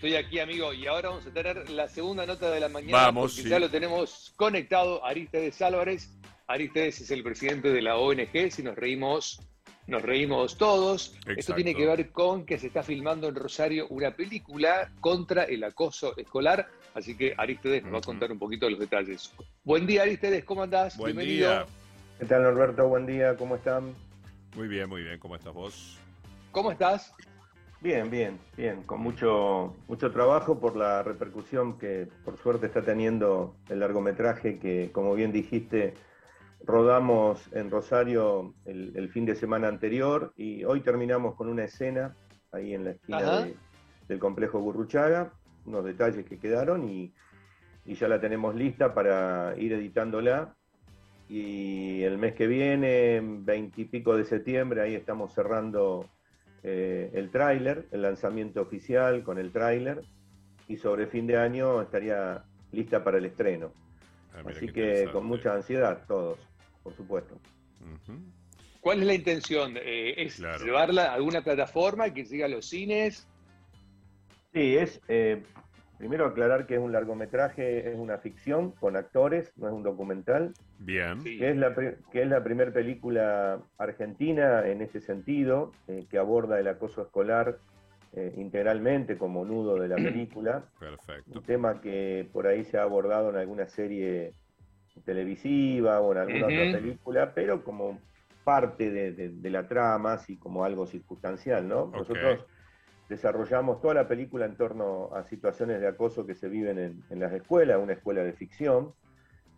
Estoy aquí, amigo, y ahora vamos a tener la segunda nota de la mañana. Vamos, porque sí. ya lo tenemos conectado. Aristides Álvarez. Aristides es el presidente de la ONG. Si nos reímos, nos reímos todos. Esto Exacto. tiene que ver con que se está filmando en Rosario una película contra el acoso escolar. Así que Aristides nos va a contar un poquito de los detalles. Buen día, Aristides, ¿cómo andás? Buen Bienvenido. día. ¿Qué tal, Norberto? Buen día, ¿cómo están? Muy bien, muy bien. ¿Cómo estás vos? ¿Cómo estás? Bien, bien, bien, con mucho, mucho trabajo por la repercusión que por suerte está teniendo el largometraje que, como bien dijiste, rodamos en Rosario el, el fin de semana anterior y hoy terminamos con una escena ahí en la esquina de- del complejo Gurruchaga, unos detalles que quedaron y, y ya la tenemos lista para ir editándola. Y el mes que viene, veintipico de septiembre, ahí estamos cerrando eh, el tráiler, el lanzamiento oficial con el tráiler, y sobre fin de año estaría lista para el estreno. Ah, Así que con mucha ansiedad todos, por supuesto. ¿Cuál es la intención? Eh, ¿Es Claro. llevarla a alguna plataforma que siga a los cines? Sí, es eh, primero aclarar que es un largometraje, es una ficción con actores, no es un documental, Bien. Que es la, que es la primera película argentina en ese sentido, eh, que aborda el acoso escolar eh, integralmente como nudo de la película. Perfecto. un tema que por ahí se ha abordado en alguna serie televisiva o en alguna otra película, pero como parte de, de- de la trama, así como algo circunstancial, ¿no? Ok. Nosotros desarrollamos toda la película en torno a situaciones de acoso que se viven en, en las escuelas, una escuela de ficción.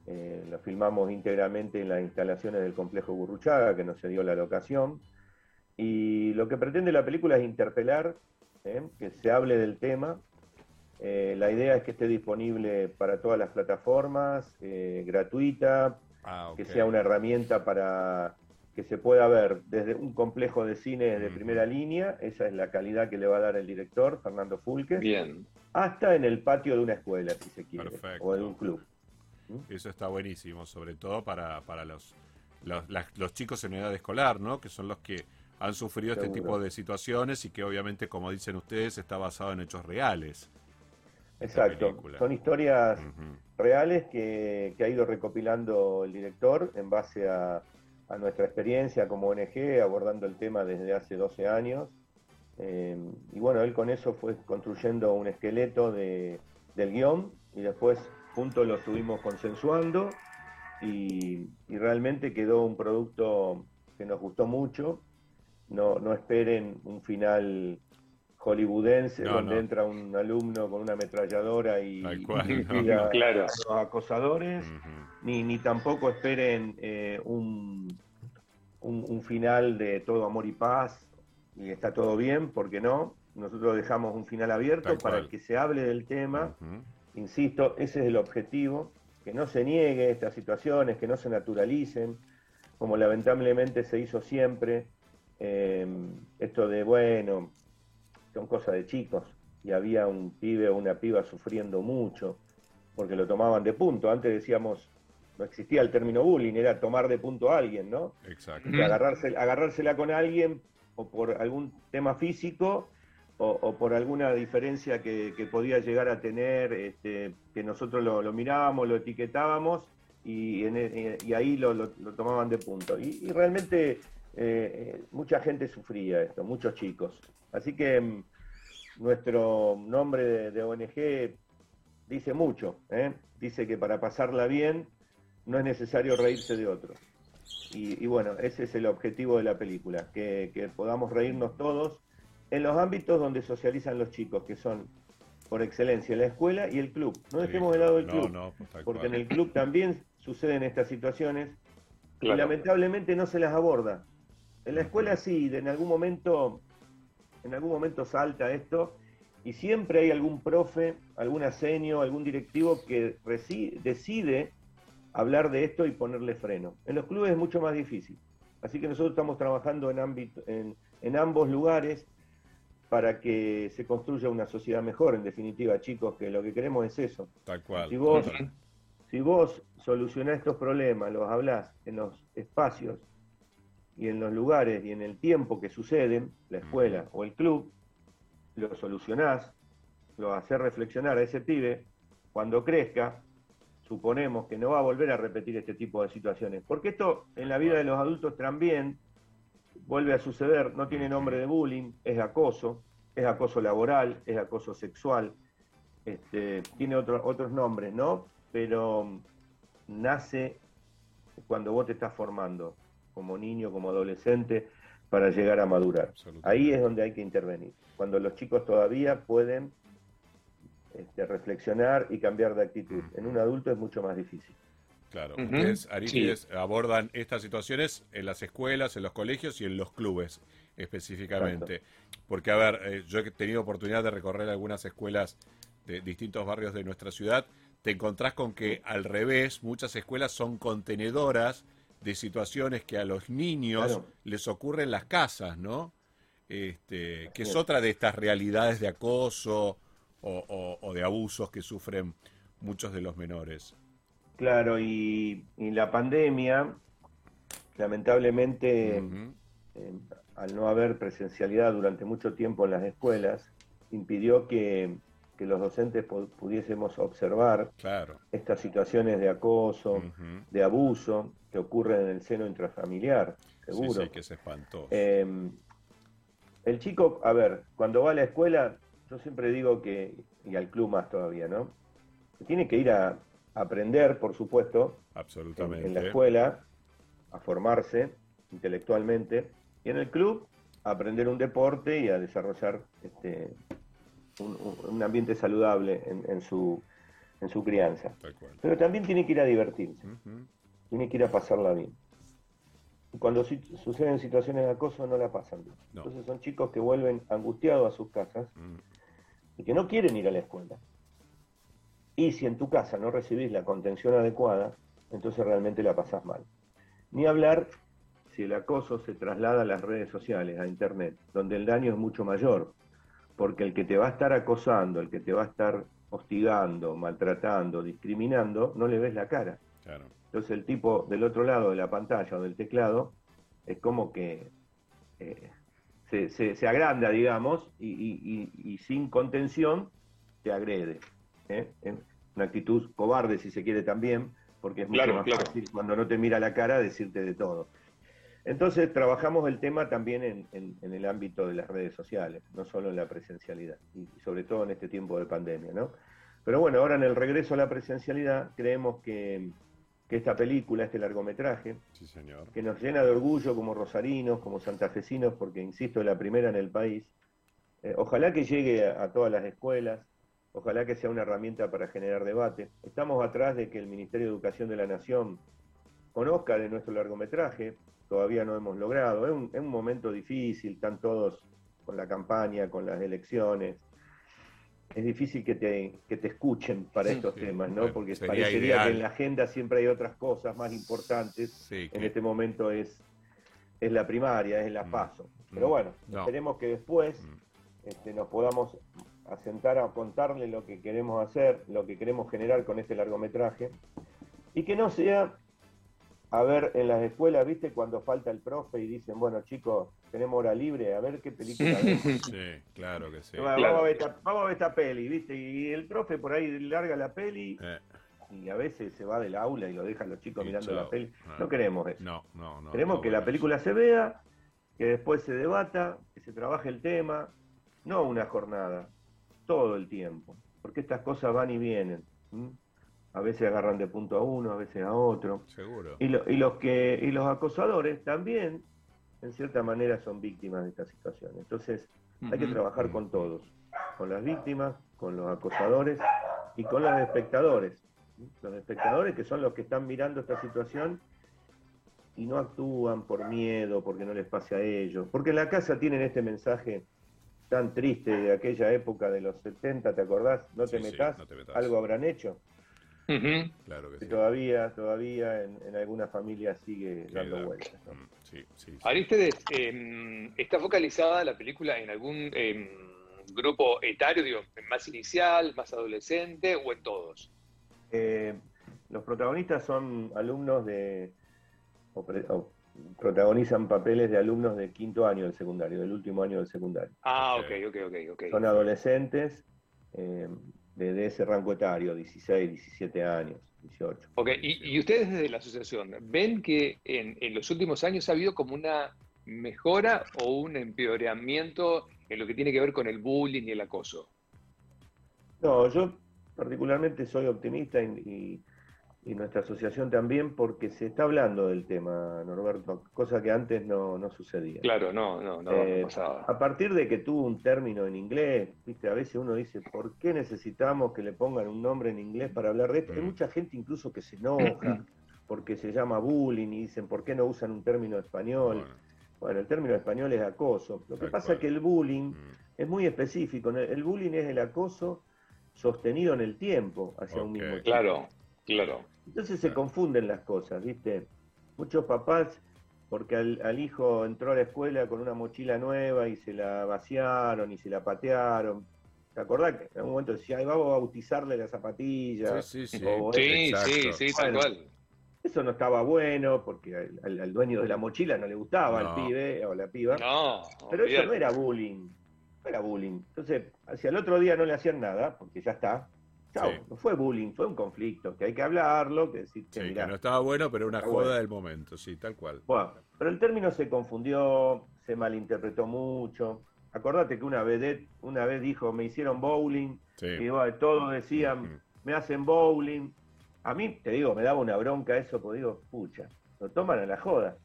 Eh, lo filmamos íntegramente en las instalaciones del complejo Gurruchaga, que nos dio la locación. Y lo que pretende la película es interpelar, ¿eh? que se hable del tema, eh, la idea es que esté disponible para todas las plataformas, eh, gratuita, Ah, que sea una herramienta para que se pueda ver desde un complejo de cine de primera línea, esa es la calidad que le va a dar el director, Fernando Fulques, Bien. hasta en el patio de una escuela, si se quiere, Perfecto. o de un club. Eso está buenísimo, sobre todo para, para los, los, las- los chicos en edad escolar, ¿no? Que son los que han sufrido este tipo de situaciones y que obviamente, como dicen ustedes, está basado en hechos reales. Exacto, son historias reales que, que ha ido recopilando el director en base a, a nuestra experiencia como ONG, abordando el tema desde hace 12 años. Eh, y bueno, él con eso fue construyendo un esqueleto de, del guion y después juntos lo estuvimos consensuando y, y realmente quedó un producto que nos gustó mucho. No, no esperen un final hollywoodense No, donde no. entra un alumno con una ametralladora y, Tal cual, y no. tira Claro. a los acosadores, ni, ni tampoco esperen eh, un, un, un final de todo amor y paz y está todo bien, porque no. Nosotros dejamos un final abierto Tal para cual. que se hable del tema. Insisto, ese es el objetivo, que no se niegue estas situaciones, que no se naturalicen, como lamentablemente se hizo siempre. eh, esto de, bueno, son cosas de chicos, y había un pibe o una piba sufriendo mucho, porque lo tomaban de punto. Antes decíamos, no existía el término bullying, era tomar de punto a alguien, ¿no? Exacto. Agarrarse, agarrársela con alguien o por algún tema físico o, o por alguna diferencia que, que podía llegar a tener, este, que nosotros lo, lo mirábamos, lo etiquetábamos y, en e- y ahí lo, lo- lo tomaban de punto. Y, y realmente eh, eh, mucha gente sufría esto, muchos chicos. Así que mm, nuestro nombre de, de ONG dice mucho, ¿eh? dice que para pasarla bien no es necesario reírse de otro. Y, y bueno, ese es el objetivo de la película, que, que podamos reírnos todos en los ámbitos donde socializan los chicos, que son por excelencia la escuela y el club. No Sí. dejemos de lado el No, club, no, pues porque en el club también suceden estas situaciones y lamentablemente no se las aborda. En la escuela sí, de- en algún momento, en algún momento salta esto y siempre hay algún profe, algún asenio, algún directivo que decide hablar de esto y ponerle freno. En los clubes es mucho más difícil. Así que nosotros estamos trabajando en, ámbito, en, en ambos lugares para que se construya una sociedad mejor, en definitiva, chicos, que lo que queremos es eso. Tal cual. Si vos, si vos solucionás estos problemas, los hablás en los espacios y en los lugares y en el tiempo que suceden, la escuela o el club, lo solucionás, lo hace reflexionar a ese pibe, cuando crezca, suponemos que no va a volver a repetir este tipo de situaciones. Porque esto en la vida de los adultos también vuelve a suceder, no tiene nombre de bullying, es acoso, es acoso laboral, es acoso sexual, este, tiene otros nombres, ¿no? Pero nace cuando vos te estás formando como niño, como adolescente, para llegar a madurar. Ahí es donde hay que intervenir, cuando los chicos todavía pueden este, reflexionar y cambiar de actitud. En un adulto es mucho más difícil. Claro, ustedes, abordan estas situaciones en las escuelas, en los colegios y en los clubes específicamente. Porque, a ver, eh, yo he tenido oportunidad de recorrer algunas escuelas de distintos barrios de nuestra ciudad. Te encontrás con que, al revés, muchas escuelas son contenedoras de situaciones que a los niños les ocurren en las casas, ¿no? Este, que es otra de estas realidades de acoso o, de abusos que sufren muchos de los menores. Claro, y, la pandemia, lamentablemente, eh, al no haber presencialidad durante mucho tiempo en las escuelas, impidió que, los docentes pudiésemos observar estas situaciones de acoso, de abuso que ocurren en el seno intrafamiliar, seguro. Sí, sí, que es espantoso. Em, el chico, a ver, cuando va a la escuela, yo siempre digo que, y al club más todavía, ¿no? tiene que ir a, aprender, por supuesto, Absolutamente. En, la escuela, a formarse intelectualmente, y en el club a aprender un deporte y a desarrollar este, un, ambiente saludable en, su, en su crianza. Pero también tiene que ir a divertirse, tiene que ir a pasarla bien. Y cuando suceden situaciones de acoso no la pasan bien. Entonces son chicos que vuelven angustiados a sus casas mm. Y que no quieren ir a la escuela. Y si en tu casa no recibís la contención adecuada, entonces realmente la pasás mal. Ni hablar si el acoso se traslada a las redes sociales, a Internet, donde el daño es mucho mayor, porque el que te va a estar acosando, el que te va a estar hostigando, maltratando, discriminando, no le ves la cara. Entonces el tipo del otro lado de la pantalla o del teclado es como que eh, se, agranda, digamos, y, sin contención te agrede. ¿eh? Una actitud cobarde, si se quiere también, porque es mucho más fácil cuando no te mira la cara decirte de todo. Entonces trabajamos el tema también en, el ámbito de las redes sociales, no solo en la presencialidad, y sobre todo en este tiempo de pandemia, ¿no? Pero bueno, ahora en el regreso a la presencialidad creemos que, esta película, este largometraje, que nos llena de orgullo como rosarinos, como santafesinos, porque insisto, es la primera en el país, eh, ojalá que llegue a, todas las escuelas, ojalá que sea una herramienta para generar debate. Estamos atrás de que el Ministerio de Educación de la Nación conozca de nuestro largometraje, todavía no hemos logrado. Es un, momento difícil, están todos con la campaña, con las elecciones. Es difícil que te, que te escuchen para estos temas, ¿no? Porque parecería que en la agenda siempre hay otras cosas más importantes. En este momento es, es la primaria, es la mm. paso. Pero mm. bueno, esperemos que después mm. este, nos podamos asentar a contarle lo que queremos hacer, lo que queremos generar con este largometraje, y que no sea a ver en las escuelas, ¿viste? Cuando falta el profe y dicen, bueno, chicos, tenemos hora libre, a ver qué película vemos. Sí, claro que sí. Vamos, A ver esta, peli, ¿viste? Y el profe por ahí larga la peli eh. y a veces se va del aula y lo dejan los chicos mirando la peli. Ah. No queremos eso. No, no, no. Queremos que la película se vea, que después se debata, que se trabaje el tema, no una jornada, todo el tiempo. Porque estas cosas van y vienen a veces agarran de punto a uno, a veces a otro. Seguro. Y, los que y los acosadores también, en cierta manera, son víctimas de esta situación. Entonces, hay que trabajar con todos, con las víctimas, con los acosadores y con los espectadores. Los espectadores que son los que están mirando esta situación y no actúan por miedo, porque no les pase a ellos. Porque en la casa tienen este mensaje tan triste de aquella época de los 70, ¿te acordás? No, te, metas, algo habrán hecho. Claro que sí. Todavía, todavía en, algunas familias sigue dando vueltas. Sí, Arístedes, em, ¿está focalizada la película en algún em, grupo etario, digo, más inicial, más adolescente o en todos? Eh, los protagonistas son alumnos de, o, protagonizan papeles de alumnos de quinto año del secundario, del último año del secundario. Ah, ok, ok, ok. Son adolescentes eh, de, ese rango etario, 16, 17 años, 18. Ok, y, ustedes desde la asociación, ¿ven que en, en, los últimos años ha habido como una mejora o un empeoramiento en lo que tiene que ver con el bullying y el acoso? No, yo particularmente soy optimista y, nuestra asociación también porque se está hablando del tema, Norberto, cosa que antes no, sucedía. Claro, no, no, no, eh, pasaba. A partir de que tuvo un término en inglés, viste, a veces uno dice, ¿por qué necesitamos que le pongan un nombre en inglés para hablar de esto? Hay mm. mucha gente incluso que se enoja porque se llama bullying y dicen, ¿por qué no usan un término español? Bueno, el término español es acoso. Lo que pasa es que el bullying mm. es muy específico. El bullying es el acoso sostenido en el tiempo hacia un mismo tiempo. Claro, claro. Entonces se confunden las cosas, ¿viste? Muchos papás, porque al, hijo entró a la escuela con una mochila nueva y se la vaciaron y se la patearon. ¿Te acordás que en algún momento decía, Ay, vamos a bautizarle la zapatilla? Sí, sí, sí. sí, sí, tal cual. Eso no estaba bueno porque al, dueño de la mochila no le gustaba al pibe o la piba. No, pero eso no era bullying era bullying. Entonces, hacia el otro día no le hacían nada, porque ya está. No fue bullying, fue un conflicto, que hay que hablarlo, que sí, que no estaba bueno, pero una joda del momento, sí, tal cual. Bueno, pero el término se confundió, se malinterpretó mucho. Acordate que una vez, una vez dijo, me hicieron bowling, y todos decían, me hacen bowling. A mí, te digo, me daba una bronca eso, porque digo, pucha, lo toman a la joda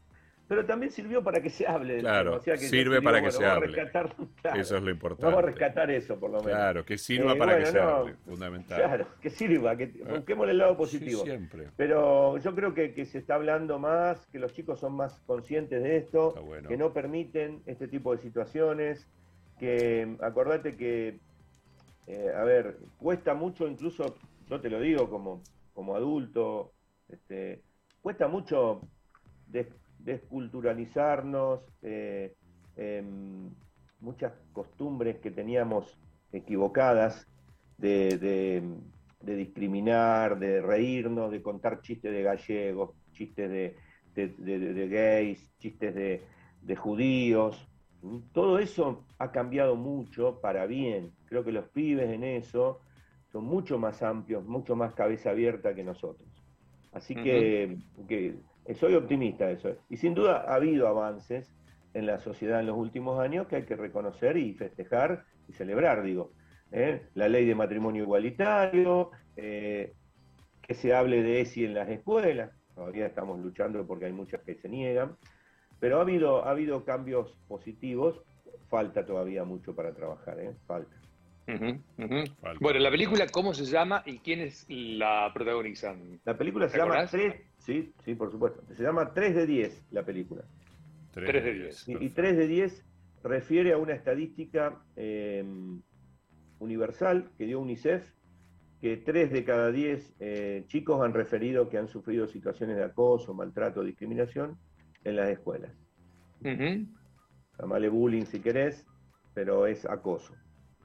pero también sirvió para que se hable. Claro, sirve para que se hable. eso es lo importante. Vamos a rescatar eso, por lo menos. Claro, que sirva eh, para que se hable, fundamental. Claro, que sirva, que ah. busquemos el lado positivo. siempre. Pero yo creo que, se está hablando más, que los chicos son más conscientes de esto, que no permiten este tipo de situaciones, que acordate que, eh, a ver, cuesta mucho, incluso, yo te lo digo como, como adulto, este, cuesta mucho desculturalizarnos, eh, em, muchas costumbres que teníamos equivocadas de, discriminar, de reírnos, de contar chistes de gallegos, chistes de, gays, chistes de, judíos. Todo eso ha cambiado mucho para bien. Creo que los pibes en eso son mucho más amplios, mucho más cabeza abierta que nosotros. Así que, que soy optimista de eso. Y sin duda ha habido avances en la sociedad en los últimos años que hay que reconocer y festejar y celebrar, digo. ¿eh? La ley de matrimonio igualitario, eh, que se hable de ESI en las escuelas, todavía estamos luchando porque hay muchas que se niegan, pero ha habido, ha habido cambios positivos, falta todavía mucho para trabajar, ¿eh? falta. Bueno, la película, ¿cómo se llama y quiénes la protagonizan? La película se llama 3, sí, sí, por supuesto. Se llama 3 de 10 la película. 3, de 10. Y, 3 de 10 refiere a una estadística em, universal que dio UNICEF, que 3 de cada 10 eh, chicos han referido que han sufrido situaciones de acoso, maltrato, discriminación en las escuelas. Uh bullying si querés, pero es acoso.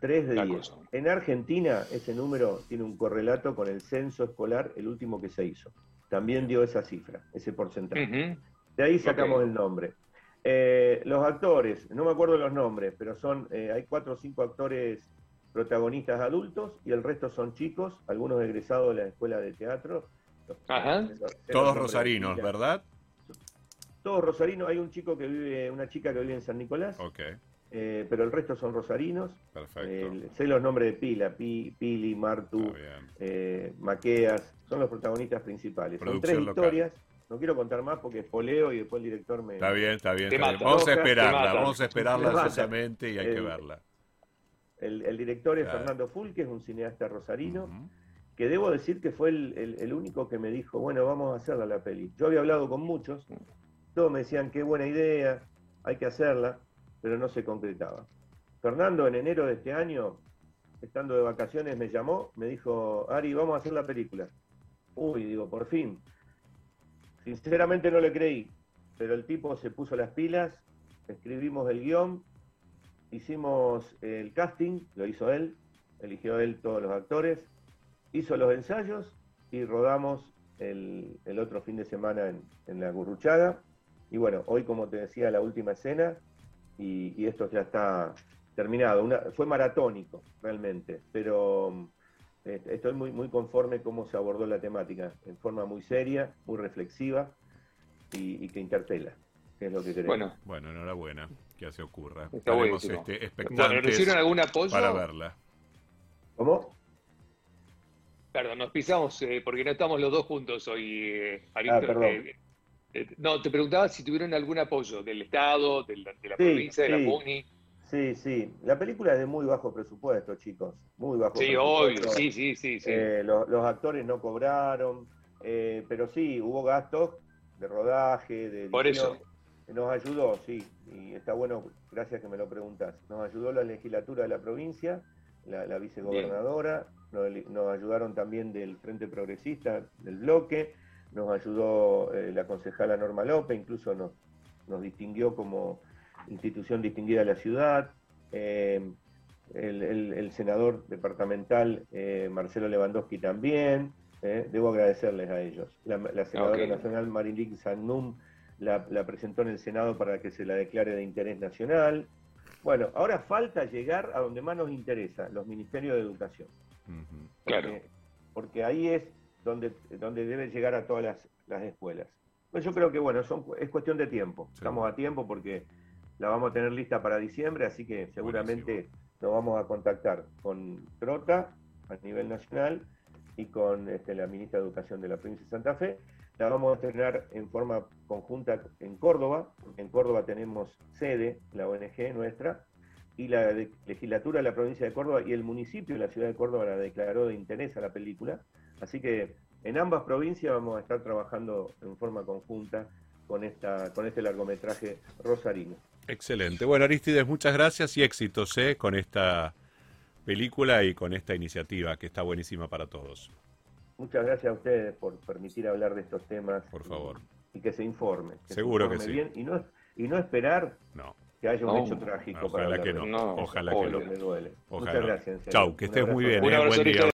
3 de 10. En Argentina ese número tiene un correlato con el censo escolar, el último que se hizo. También dio esa cifra, ese porcentaje. De ahí sacamos el nombre. Eh, los actores, no me acuerdo los nombres, pero son, eh, hay cuatro o cinco actores protagonistas adultos y el resto son chicos, algunos egresados de la escuela de teatro. Ajá. Todos rosarinos, ¿verdad? Todos rosarinos. Hay un chico que vive, una chica que vive en San Nicolás. Okay. Eh, pero el resto son rosarinos. Perfecto. Eh, sé los nombres de Pila, Pili, Martu, eh, Maqueas, son los protagonistas principales. son tres historias. No quiero contar más porque es poleo y después el director me. Está bien, está bien. Vamos a esperarla, vamos a esperarla ansiosamente y hay que verla. El, director es Fernando Ful, que es un cineasta rosarino, que debo decir que fue el, el, único que me dijo, bueno, vamos a hacerla la peli. Yo había hablado con muchos, todos me decían, qué buena idea, hay que hacerla pero no se concretaba. Fernando en enero de este año, estando de vacaciones, me llamó, me dijo, Ari, vamos a hacer la película. Uy, digo, por fin. Sinceramente no le creí, pero el tipo se puso las pilas, escribimos el guion, hicimos el casting, lo hizo él, eligió él todos los actores, hizo los ensayos y rodamos el, otro fin de semana en, en la Gurruchaga. Y bueno, hoy como te decía, la última escena, y, esto ya está terminado. Una, fue maratónico, realmente, pero este, estoy muy, muy conforme cómo se abordó la temática, en forma muy seria, muy reflexiva y, que interpela, que es lo que queremos. Bueno, bueno enhorabuena, que así ocurra. Está este, expectantes algún apoyo? para verla. ¿Cómo? Perdón, nos pisamos eh, porque no estamos los dos juntos hoy, eh, ah, perdón. Eh, no, te preguntaba si tuvieron algún apoyo del Estado, de la, provincia, de la MUNI. Sí, sí. La película es de muy bajo presupuesto, chicos. Muy bajo sí, presupuesto. Sí, sí, sí. sí. Los, los, actores no cobraron, pero sí, hubo gastos de rodaje, de Por eso. Nos ayudó, sí, y está bueno, gracias que me lo preguntas. Nos ayudó la legislatura de la provincia, la, vicegobernadora, nos, ayudaron también del Frente Progresista, del bloque, nos ayudó eh, la concejala Norma López, incluso nos, nos distinguió como institución distinguida de la ciudad. Eh, el, senador departamental eh, Marcelo Lewandowski también, debo agradecerles a ellos. La, senadora nacional Marilyn Sannum la, la, presentó en el Senado para que se la declare de interés nacional. Bueno, ahora falta llegar a donde más nos interesa, los ministerios de educación. Claro. Porque, ahí es donde, donde debe llegar a todas las, escuelas. Pues yo creo que, bueno, son, es cuestión de tiempo. Estamos a tiempo porque la vamos a tener lista para diciembre, así que seguramente nos vamos a contactar con Trota a nivel nacional y con este, la ministra de Educación de la provincia de Santa Fe. La vamos a tener en forma conjunta en Córdoba. En Córdoba tenemos sede, la ONG nuestra, y la legislatura de la provincia de Córdoba y el municipio de la ciudad de Córdoba la declaró de interés a la película. Así que en ambas provincias vamos a estar trabajando en forma conjunta con, esta, con este largometraje rosarino. Excelente. Bueno, Aristides, muchas gracias y éxitos ¿eh? con esta película y con esta iniciativa que está buenísima para todos. Muchas gracias a ustedes por permitir hablar de estos temas. Por favor. Y, que se informe. Seguro que sí. Bien y no, y no esperar no que haya un hecho trágico. Ojalá que no. Ojalá que no. Me duele. Muchas gracias. Chau, que estés muy bien. Un eh, buen día.